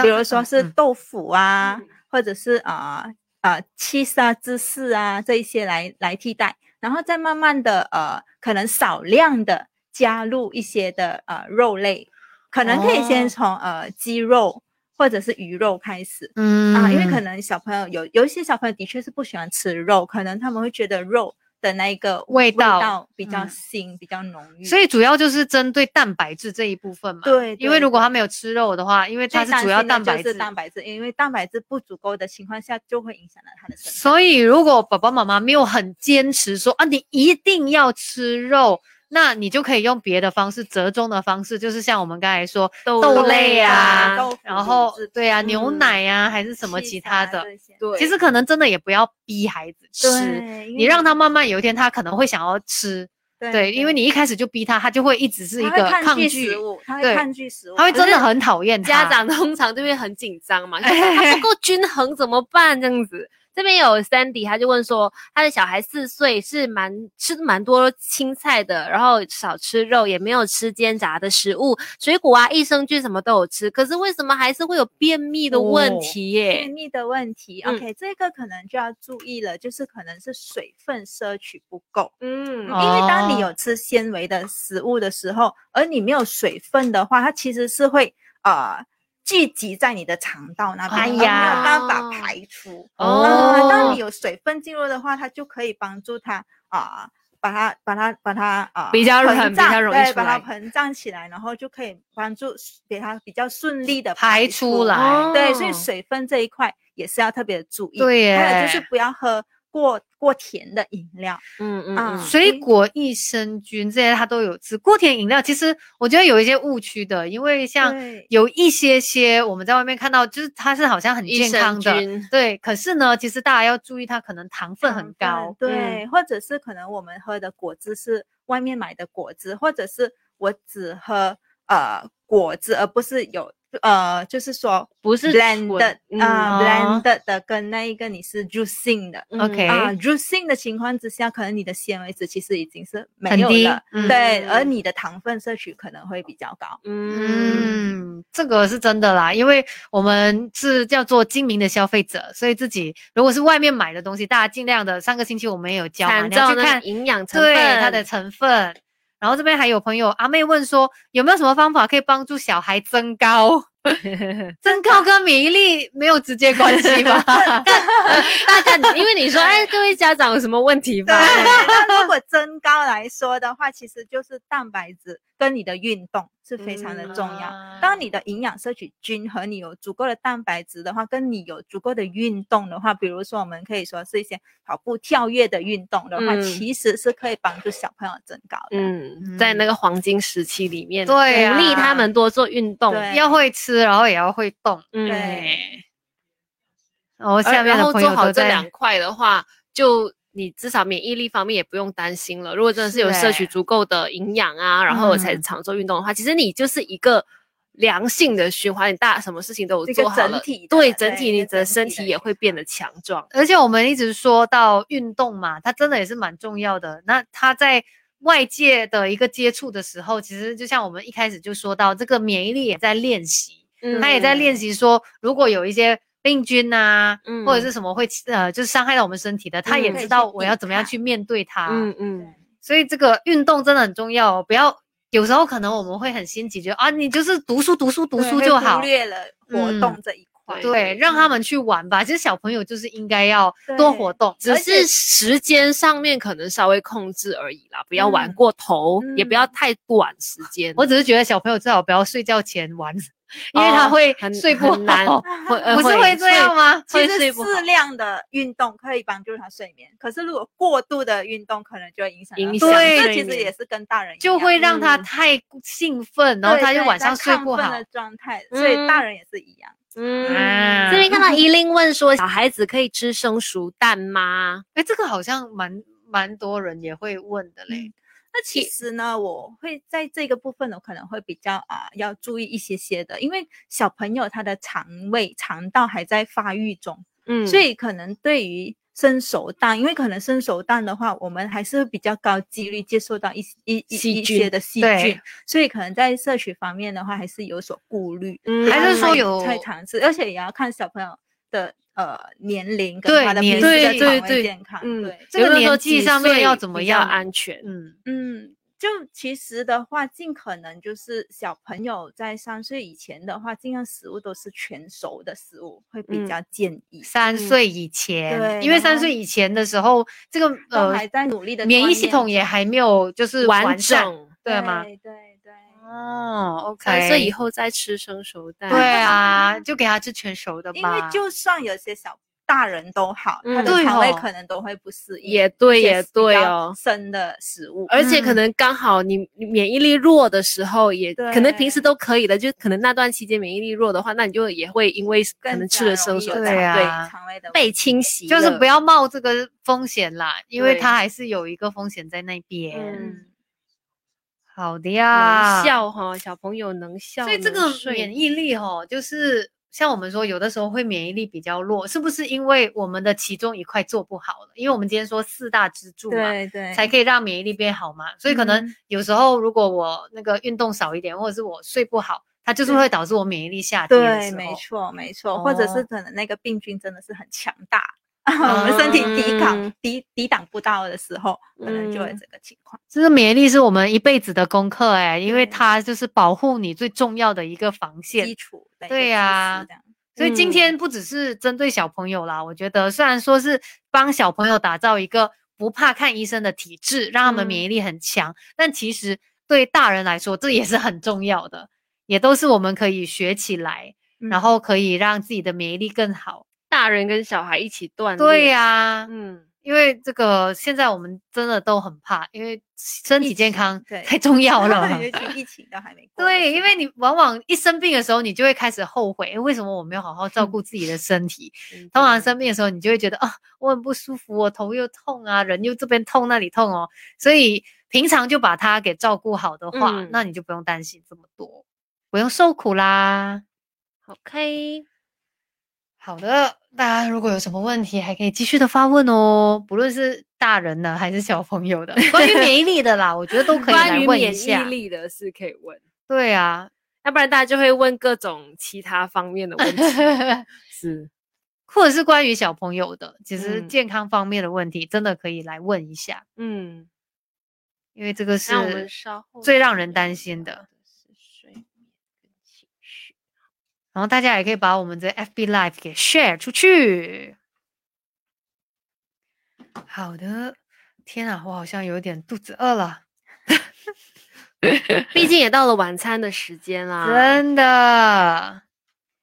比如说是嗯豆腐啊，或者是啊啊 cheese 啊芝士啊这一些来来替代，然后再慢慢的呃可能少量的加入一些的呃肉类。可能可以先哦。从、呃鸡肉或者是鱼肉开始、嗯啊，因为可能小朋友有有一些小朋友的确是不喜欢吃肉，可能他们会觉得肉的那一个味道比较嗯腥、比较浓郁，所以主要就是针对蛋白质这一部分嘛。对因为如果他没有吃肉的话，因为它是主要蛋白质，蛋白质，因为蛋白质不足够的情况下，就会影响到他的身体。所以如果爸爸妈妈没有很坚持说啊，你一定要吃肉。那你就可以用别的方式，折中的方式，就是像我们刚才说豆豆类类啊，豆然后对啊，品牛奶呀、还是什么其他的。对，其实可能真的也不要逼孩子吃，你让他慢慢有一天他可能会想要吃，对，因为你一开始就逼他，他就会一直是一个抗抗拒食物，他会对抗拒食物，他会真的很讨厌家长通常就会很紧张嘛，他不够均衡怎么办？这样子。这边有 Sandy，他就问说，他的小孩四岁，是蛮吃蛮多青菜的，然后少吃肉，也没有吃煎炸的食物，水果啊、益生菌什么都有吃，可是为什么还是会有便秘的问题耶？便秘的问题嗯，OK，这个可能就要注意了，就是可能是水分摄取不够。嗯因为当你哦有吃纤维的食物的时候，而你没有水分的话，它其实是会呃聚集在你的肠道那边，哎没有办法排出。哦啊当你有水分进入的话，它就可以帮助它啊。把它把它把它啊，比较容易对，出来把它膨胀起来，然后就可以帮助给它比较顺利的排出来对，所以哦水分这一块也是要特别的注意。对还有就是不要喝过过甜的饮料。嗯嗯水果、益生菌这些他都有吃。过甜饮料其实我觉得有一些误区的，因为像有一些些我们在外面看到，就是它是好像很健康的，对。可是呢，其实大家要注意，它可能糖分很高。对，或者是可能我们喝的果汁是外面买的果汁，或者是我只喝呃果汁，而不是有呃，就是说不是 blend 的纯啊、嗯 blend 的跟那一个你是 juicing 的。嗯 OK 啊、j u i c i n g 的情况之下，可能你的纤维质其实已经是没很低有了，嗯对，而嗯你的糖分摄取可能会比较高。嗯嗯，这个是真的啦，因为我们是叫做精明的消费者，所以自己如果是外面买的东西，大家尽量的。上个星期我们也有教你要去看营养成对分，它的成分。然后这边还有朋友阿妹问说，有没有什么方法可以帮助小孩增高？增高跟免疫力没有直接关系吧？大家，因为你说，哎，各位家长有什么问题对，吧？那如果增高来说的话，其实就是蛋白质跟你的运动是非常的重要。嗯当你的营养摄取均衡，你有足够的蛋白质的话，跟你有足够的运动的话，比如说我们可以说是一些跑步、跳跃的运动的话，嗯其实是可以帮助小朋友增高的。嗯，在那个黄金时期里面，对啊鼓励他们多做运动。要会吃，然后也要会动。嗯，对然后下面的然后做朋友都在好这两块的话，就你至少免疫力方面也不用担心了。如果真的是有摄取足够的营养啊，然后才嗯常做运动的话，其实你就是一个良性的循环，你大什么事情都有做好了，整体对整体你的身体也会变得强壮。而且我们一直说到运动嘛，它真的也是蛮重要的。那它在外界的一个接触的时候，其实就像我们一开始就说到，这个免疫力也在练习，嗯他也在练习说，如果有一些病菌啊，嗯或者是什么会呃，就是伤害到我们身体的，他也嗯知道我要怎么样去面对它。嗯嗯，所以这个运动真的很重要哦，不要有时候可能我们会很心急，觉得啊，你就是读书读书读书就好忽，略了活。动这一块。对，让他们去玩吧。其实小朋友就是应该要多活动，只是时间上面可能稍微控制而已啦，不要玩嗯过头，也不要嗯太短时间。我只是觉得小朋友最好不要睡觉前玩，因为他哦会睡不很难好。会 呃不是会这样吗？其实适量的运动可以帮助他睡眠，可是如果过度的运动，可能就会影响到影睡响其实也是跟大人一就会让他嗯太兴奋，然后他就晚上睡不好的。状态，所以大人也是一样。嗯，啊这边看到 依琳问说，小孩子可以吃生熟蛋吗？哎，这个好像蛮蛮多人也会问的嘞。那其实呢，我会在这个部分，我可能会比较啊、要注意一些些的，因为小朋友他的肠胃肠道还在发育中，嗯所以可能对于生熟蛋，因为可能生熟蛋的话，我们还是会比较高几率接受到一一一些的细菌，所以可能在摄取方面的话，还是有所顾虑。嗯还是说有太常吃，而且也要看小朋友的呃年龄跟他的平时对的肠胃对对健康。嗯对，这个年纪上面要怎么样安全？嗯，嗯，就其实的话，尽可能就是小朋友在三岁以前的话，尽量食物都是全熟的食物，会比嗯较建议。三岁以前，对因为三岁以前的时候，这个都呃还在努力的免疫系统也还没有就是完善，整。对吗？对对对，哦，OK，三岁以后再吃生熟蛋。对啊，就给他吃全熟的吧因。为就算有些小大人都好，他嗯的对肠胃哦。可能都会不适应，也对也对哦。生的食物。而且可嗯。能刚好你你免疫力弱的时候也，可能平时都可以的，就可能那段期间免疫力弱的话，那你就也会因为可能吃了生熟蛋，对啊对对，肠胃的被侵袭，就是不要冒这个风险啦，因为它还是有一个风险在那边。嗯。好的呀，能笑哈，小朋友能笑能所以，这个免疫力哦，就是像我们说，有的时候会免疫力比较弱，是不是因为我们的其中一块做不好了？因为我们今天说四大支柱嘛，对对，才可以让免疫力变好嘛。所以可能嗯有时候如果我那个运动少一点，或者是我睡不好，它就是会导致我免疫力下跌对，没错，没错，或者哦是可能那个病菌真的是很强大，我们身体抵抗、嗯抵抵挡不到的时候，可能就会嗯这个情况。这个免疫力是我们一辈子的功课哎，因为它就是保护你最重要的一个防线基。础的对呀所以今嗯。天不只是针对小朋友啦，我觉得虽然说是帮小朋友打造一个不怕看医生的体质，让他们嗯免疫力很强，但其实对大人来说，这也是很重要的，也都是我们可以学起来，然嗯。后可以让自己的免疫力更好。大人跟小孩一起锻炼，对呀、嗯，因为这个现在我们真的都很怕，因为身体健康太重要了。尤其疫情都还没过的时候。对，因为你往往一生病的时候，你就会开始后悔，诶为什么我没有好好照顾自己的身体？真通常生病的时候，你就会觉得啊，我很不舒服，我头又痛啊，人又这边痛那里痛哦，所以平常就把它给照顾好的话，嗯那你就不用担心这么多，不用受苦啦。OK，好的，大家如果有什么问题，还可以继续的发问哦，不论是大人的还是小朋友的，关于免疫力的啦，我觉得都可以来问一下免疫。力的是可以问，对啊，要不然大家就会问各种其他方面的问题。是，或者是关于小朋友的，其实嗯健康方面的问题，真的可以来问一下，嗯，因为这个是我们最让人担心的。是睡眠跟情绪。然后大家也可以把我们的 FB Live 给 share 出去。好的，天啊，我好像有点肚子饿了，毕竟也到了晚餐的时间啦。真的。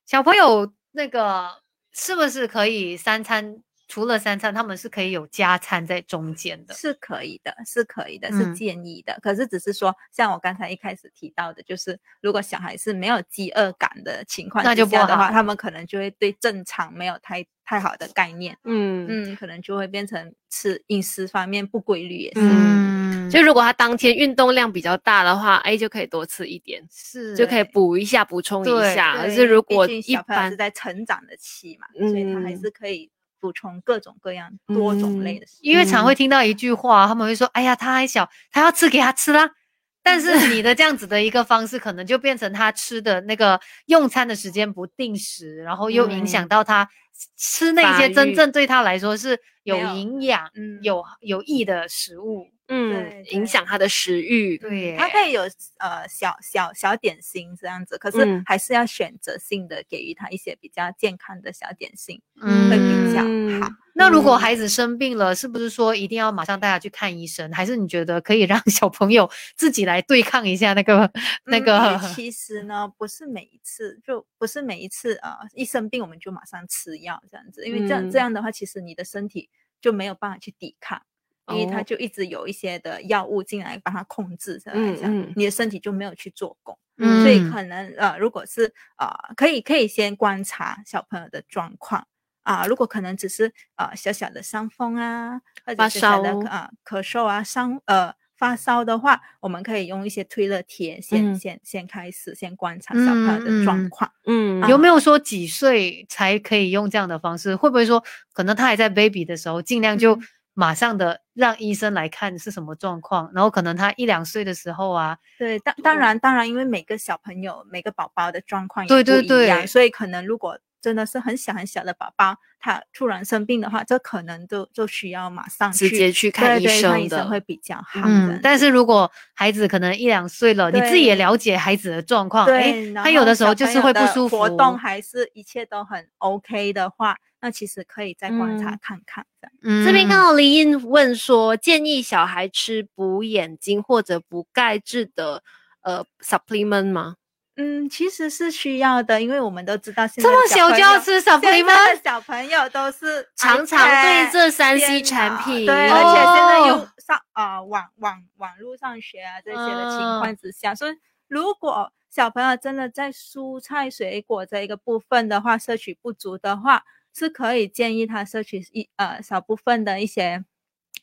小朋友那个是不是可以三餐？除了三餐，他们是可以有加餐在中间的。是可以的，是可以的，嗯是建议的。可是只是说，像我刚才一开始提到的，就是如果小孩是没有饥饿感的情况那就不之下的话，他们可能就会对正常没有太太好的概念，嗯嗯，可能就会变成吃饮食方面不规律也是。嗯，就如果他当天运动量比较大的话，哎，就可以多吃一点，是就可以补一下、补充一下。对可是如果小朋友般是在成长的期嘛，所以他还嗯是可以补充各种各样多种类的食物。因为常会嗯听到一句话，他们会说：“哎呀，他还小，他要吃给他吃啦。”但是你的这样子的一个方式，可能就变成他吃的那个用餐的时间不定时，然后又影响嗯到他吃那些真正对他来说是有营养、嗯有有益的食物。嗯，影响他的食欲。对耶，它可以有呃小小小点心这样子，可是嗯还是要选择性的给予他一些比较健康的小点心，嗯会比较嗯好。那如果嗯孩子生病了，是不是说一定要马上带他去看医生？还是你觉得可以让小朋友自己来对抗一下那个那个？其实呢，不是每一次就不是每一次呃一生病我们就马上吃药这样子，因为这样、嗯这样的话，其实你的身体就没有办法去抵抗。因为它哦。就一直有一些的药物进来帮它控制下来，这样、你的身体就没有去做工。嗯所以可能呃，如果是呃，可以可以先观察小朋友的状况。啊、如果可能只是呃小小的伤风啊，或者发小小的烧啊、咳嗽啊伤呃发烧的话，我们可以用一些退热贴先、嗯。先先开始先观察小朋友的状嗯况。嗯。有没有说几岁才可以用这样的方式？会不会说可能他还在 baby 的时候，尽量就。嗯马上的让医生来看是什么状况，然后可能他一两岁的时候啊，对，当当然当然，因为每个小朋友每个宝宝的状况也对对不一样，对所以可能如果真的是很小很小的宝宝，他突然生病的话，这可能就就需要马上直接去看医生的医生会比较。好。嗯，但是如果孩子可能一两岁了，你自己也了解孩子的状况，对他有的时候就是会不舒服，活动还是一切都很 OK 的话，那其实可以再观察嗯。看看这样。嗯。这边看到林英问说，建议小孩吃补眼睛或者补钙质的呃 supplement 吗？嗯，其实是需要的，因为我们都知道现在这在么小就要吃 supplement，现在的小朋友都是 常常对这三 C 电产品，对，而且现在又哦。上啊、网网网络上学啊这些的情嗯。况之下，所以如果小朋友真的在蔬菜水果这一个部分的话摄取不足的话，是可以建议他摄取一呃少部分的一些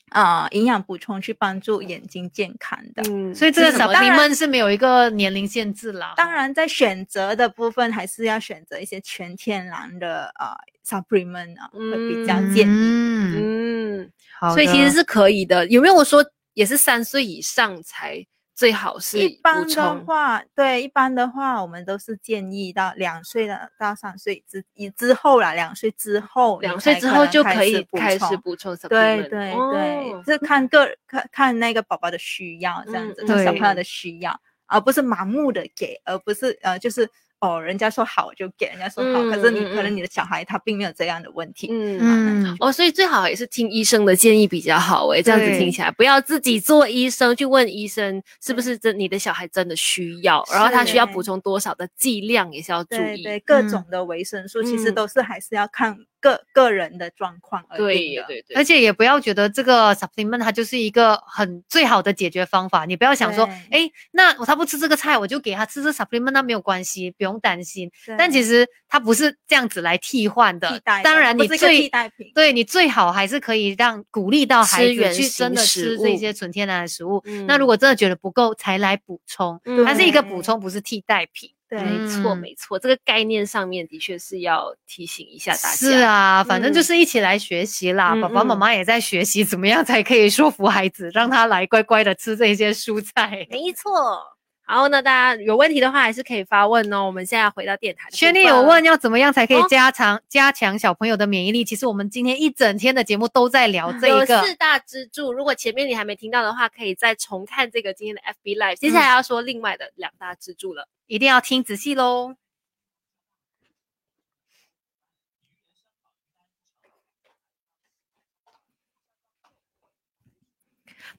啊营养补充去帮助眼睛健康的。嗯，所以这个是什么 supplement 是没有一个年龄限制啦。当然，在选择的部分，还是要选择一些全天然的呃 supplement 啊，会比较建议。嗯，嗯，好所以其的实是可以的。有没有说也是三岁以上才最好是一般的？话，对，一般的话，我们都是建议到两岁的到三岁之以之后啦，两岁之后，两岁之后就可以开始补充。对对对哦，这看个看看那个宝宝的需要，这样子，嗯看小朋友的需要，而不是盲目的给，而不是呃，就是哦，人家说好我就给，人家说好，可是你可能你的小孩他并没有这样的问题。嗯。嗯，哦，所以最好也是听医生的建议比较好诶，这样子听起来，不要自己做医生去问医生是不是真你的小孩真的需要，然后他需要补充多少的剂量也是要注意。对对，各嗯种的维生素其实嗯都是还是要看个个人的状况而对定的。对对，而且也不要觉得这个 supplement 它就是一个很最好的解决方法，你不要想说，对哎，那他不吃这个菜，我就给他吃这 supplement，那没有关系，不用担心。但其实它不是这样子来替换的，替代的，当然你最代品。对你最好还是可以让鼓励到孩子去真的吃这些纯天然的食物。嗯那如果真的觉得不够，才来补充，嗯它是一个补充，不是替代品。对没错，嗯没错，这个概念上面的确是要提醒一下大家。是，啊，反正就嗯是一起来学习啦。嗯爸爸妈嗯妈也在学习怎么样才可以说服孩子，让他来乖乖的吃这些蔬菜。没错。然后呢，大家有问题的话还是可以发问哦。我们现在回到电台轩丽有问要怎么样才可以哦加强、加强小朋友的免疫力？其实我们今天一整天的节目都在聊这一个。四大支柱，如果前面你还没听到的话，可以再重看这个今天的 FB Live。接下来要说另外的两大支柱了。一定要听仔细喽。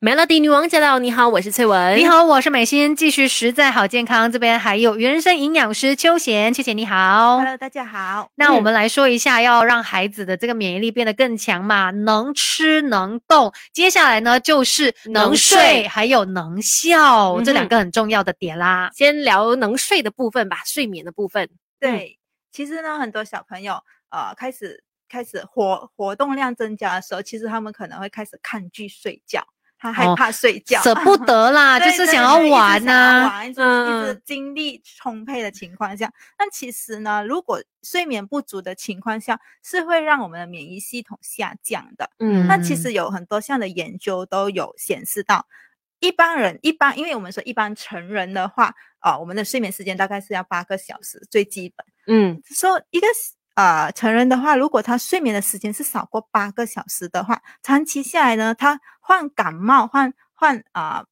Melody 女王驾到！你好，我是翠文。你，好，我是美心，继续实在好健康。这边还有原生营养师秋贤，秋贤你好。Hello，大家好。那我们来说一下，要让孩子的这个免疫力变得更强嘛，能吃能动。接下来呢，就是能能睡睡，还有能笑，嗯这两个很重要的点啦。先聊能睡的部分吧，睡眠的部分。对，其实呢，很多小朋友呃开始开始活活动量增加的时候，其实他们可能会开始抗拒睡觉，他害哦怕睡觉，舍不得啦，就是想要玩呐、玩一直嗯一直精力充沛的情况下，那其实呢，如果睡眠不足的情况下，是会让我们的免疫系统下降的。嗯那其实有很多项的研究都有显示到，一般人一般，因为我们说一般成人的话，啊、我们的睡眠时间大概是要八个小时，最基本。嗯说一个呃成人的话，如果他睡眠的时间是少过八个小时的话，长期下来呢，他患感冒、患患啊、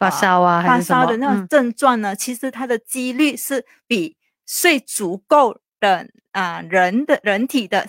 发烧啊，发烧的那种嗯。症状呢，其实他的几率是比睡足够的啊、人的人体的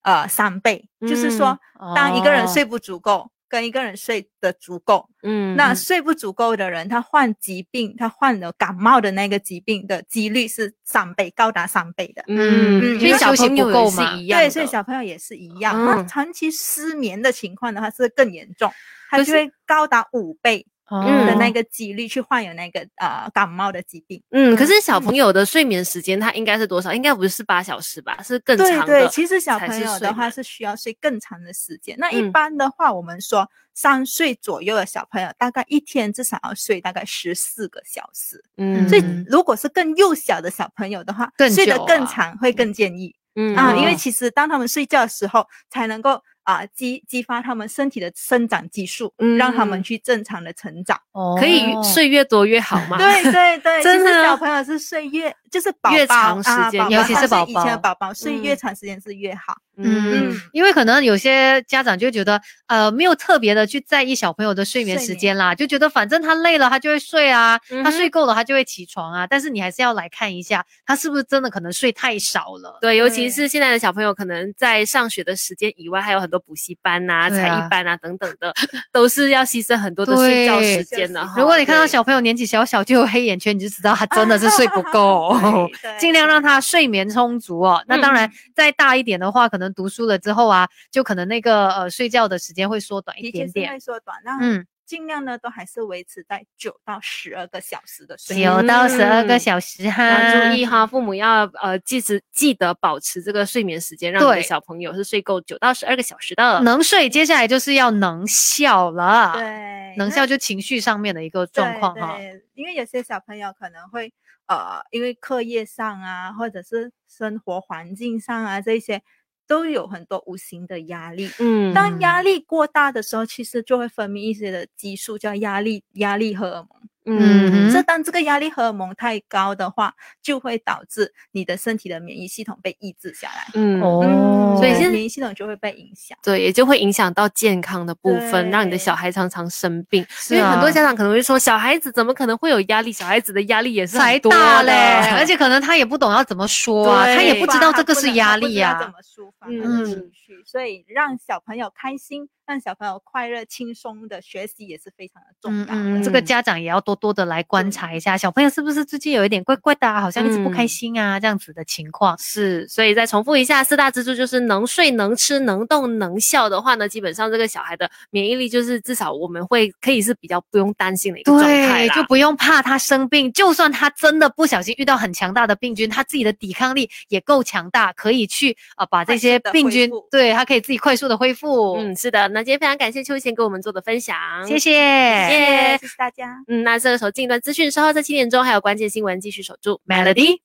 呃三倍，就是说，当一个人哦。睡不足够，跟一个人睡的足够，嗯那睡不足够的人，他患疾病，他患了感冒的那个疾病的几率是三倍，高达三倍的。嗯，嗯所以小因为休息朋友也是不够嘛一样，对，所以小朋友也是一样。那嗯长期失眠的情况的话是更严重，他就会高达五倍嗯的那个几率去患有那个呃感冒的疾病。嗯，可是小朋友的睡眠时间他应该是多少？应该不是八小时吧？是更长的。对对，其实小朋友的话是需要睡更长的时间。那一嗯般的话，我们说三岁左右的小朋友，大概一天至少要睡大概十四个小时。嗯所以嗯如果是更幼小的小朋友的话，更睡得更长会更建议嗯啊，因为哦其实当他们睡觉的时候，才能够啊激激发他们身体的生长激素，让他们嗯去正常的成长。哦可以睡越多越好吗。对对对，其实真的小朋友是睡越就是宝越宝长时间啊宝尤其是宝宝以前的宝宝睡越嗯长时间是越好。嗯嗯，因为可能有些家长就觉得，呃，没有特别的去在意小朋友的睡眠时间啦，就觉得反正他累了，他就会睡啊，嗯他睡够了，他就会起床啊。但是你还是要来看一下，他是不是真的可能睡太少了。对，尤其是现在的小朋友，可能在上学的时间以外，还有很多补习班呐、才艺班啊等等的，都是要牺牲很多的睡觉时间的。如果你看到小朋友年纪小小就有黑眼圈，你就知道他真的是睡不够。尽量让他睡眠充足哦。那当然嗯，再大一点的话，可能读书了之后啊，就可能那个呃睡觉的时间会缩短一点点会。缩短，那嗯，尽量呢都还是维持在九到十二个小时的睡眠。九到十二个嗯小时要哈，注意哈，父母要呃记得记得保持这个睡眠时间，让你的小朋友是睡够九到十二个小时的。能睡，接下来就是要能笑了。，对，能笑就情绪上面的一个状况哈。因为有些小朋友可能会呃，因为课业上啊，或者是生活环境上啊，这些都有很多无形的压力。嗯当压力过大的时候，其实就会分泌一些的激素，叫压力压力荷尔蒙。嗯哼这当这个压力荷尔蒙太高的话，就会导致你的身体的免疫系统被抑制下来，嗯哦嗯，所以现在免疫系统就会被影响。对，也就会影响到健康的部分，让你的小孩常常生病。是因为很多啊家长可能会说，小孩子怎么可能会有压力？小孩子的压力也是才很大嘞，而且可能他也不懂要怎么说啊，他也不知道这个是压力呀、呀、怎么抒发情绪，所以让小朋友开心，让小朋友快乐、轻松的学习也是非常的重要的。嗯嗯，这个嗯家长也要多多的来观察一下，小朋友是不是最近有一点怪怪的、啊，好像一直不开嗯心啊，这样子的情况。是，所以再重复一下，四大支柱就是能睡、能吃、能动、能笑的话呢，基本上这个小孩的免疫力就是至少我们会可以是比较不用担心的一个状态对，就不用怕他生病，就算他真的不小心遇到很强大的病菌，他自己的抵抗力也够强大，可以去啊、呃把这些病菌对他可以自己快速的恢复。嗯，是的。那今天非常感谢秋贤给我们做的分享，谢。谢。谢谢谢谢大家。嗯，那这个时候进一段资讯，稍后在七点钟还有关键新闻继续守住 Melody。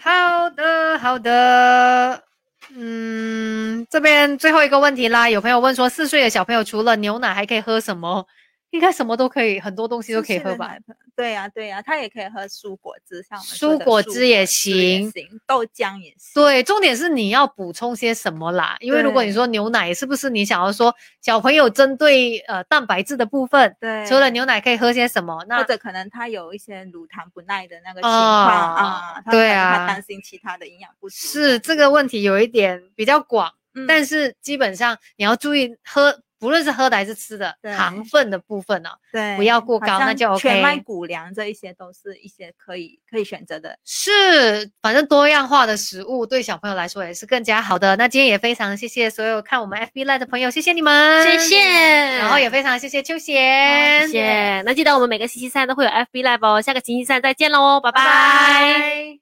好的，好的。嗯，这边最后一个问题啦，有朋友问说，四岁的小朋友除了牛奶还可以喝什么？应该什么都可以，很多东西都可以喝吧？？对呀、对呀、他也可以喝蔬果汁，像我们蔬果汁也行行，豆浆也行。对，重点是你要补充些什么啦？因为如果你说牛奶，是不是你想要说小朋友针对呃蛋白质的部分，对，除了牛奶可以喝些什么？那或者可能他有一些乳糖不耐的那个情哦况啊，对啊他担心其他的营养不足。是这个问题有一点比较广。嗯，但是基本上你要注意喝，不论是喝的还是吃的糖分的部分呢、对，不要过高那就 OK 全麦谷粮这一些都是一些可以可以选择的。是，反正多样化的食物对小朋友来说也是更加好的。那今天也非常谢谢所有看我们 FB Live 的朋友，谢谢你们，谢谢。然后也非常谢谢秋贤，谢谢。那记得我们每个星期三都会有 FB Live 哦，下个星期三再见喽，拜拜拜拜